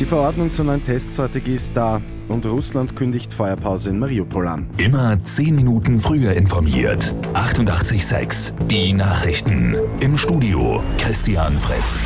Die Verordnung zur neuen Teststrategie ist da und Russland kündigt Feuerpause in Mariupol an. Immer 10 Minuten früher informiert. 88.6 Die Nachrichten. Im Studio Christian Fritz.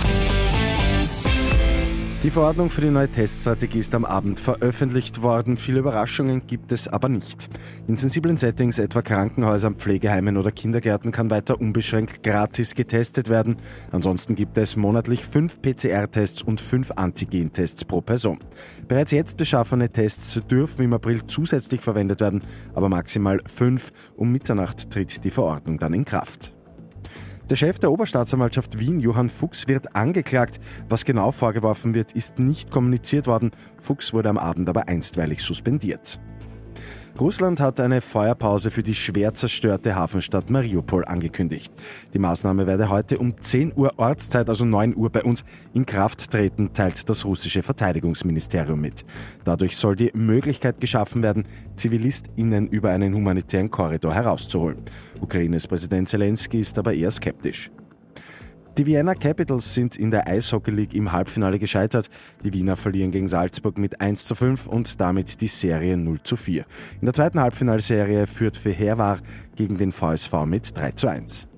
Die Verordnung für die neue Teststrategie ist am Abend veröffentlicht worden. Viele Überraschungen gibt es aber nicht. In sensiblen Settings, etwa Krankenhäusern, Pflegeheimen oder Kindergärten, kann weiter unbeschränkt gratis getestet werden. Ansonsten gibt es monatlich fünf PCR-Tests und fünf Antigen-Tests pro Person. Bereits jetzt beschaffene Tests dürfen im April zusätzlich verwendet werden, aber maximal fünf. Um Mitternacht tritt die Verordnung dann in Kraft. Der Chef der Oberstaatsanwaltschaft Wien, Johann Fuchs, wird angeklagt. Was genau vorgeworfen wird, ist nicht kommuniziert worden. Fuchs wurde am Abend aber einstweilig suspendiert. Russland hat eine Feuerpause für die schwer zerstörte Hafenstadt Mariupol angekündigt. Die Maßnahme werde heute um 10 Uhr Ortszeit, also 9 Uhr bei uns, in Kraft treten, teilt das russische Verteidigungsministerium mit. Dadurch soll die Möglichkeit geschaffen werden, ZivilistInnen über einen humanitären Korridor herauszuholen. Ukraines Präsident Zelensky ist aber eher skeptisch. Die Vienna Capitals sind in der Eishockey League im Halbfinale gescheitert. Die Wiener verlieren gegen Salzburg mit 1 zu 5 und damit die Serie 0 zu 4. In der zweiten Halbfinalserie führt für Herwar gegen den VSV mit 3 zu 1.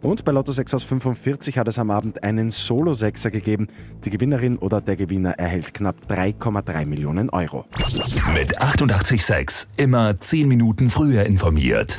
Und bei Lotto 6 aus 45 hat es am Abend einen Solo-Sechser gegeben. Die Gewinnerin oder der Gewinner erhält knapp 3,3 Millionen Euro. Mit 88.6 immer 10 Minuten früher informiert.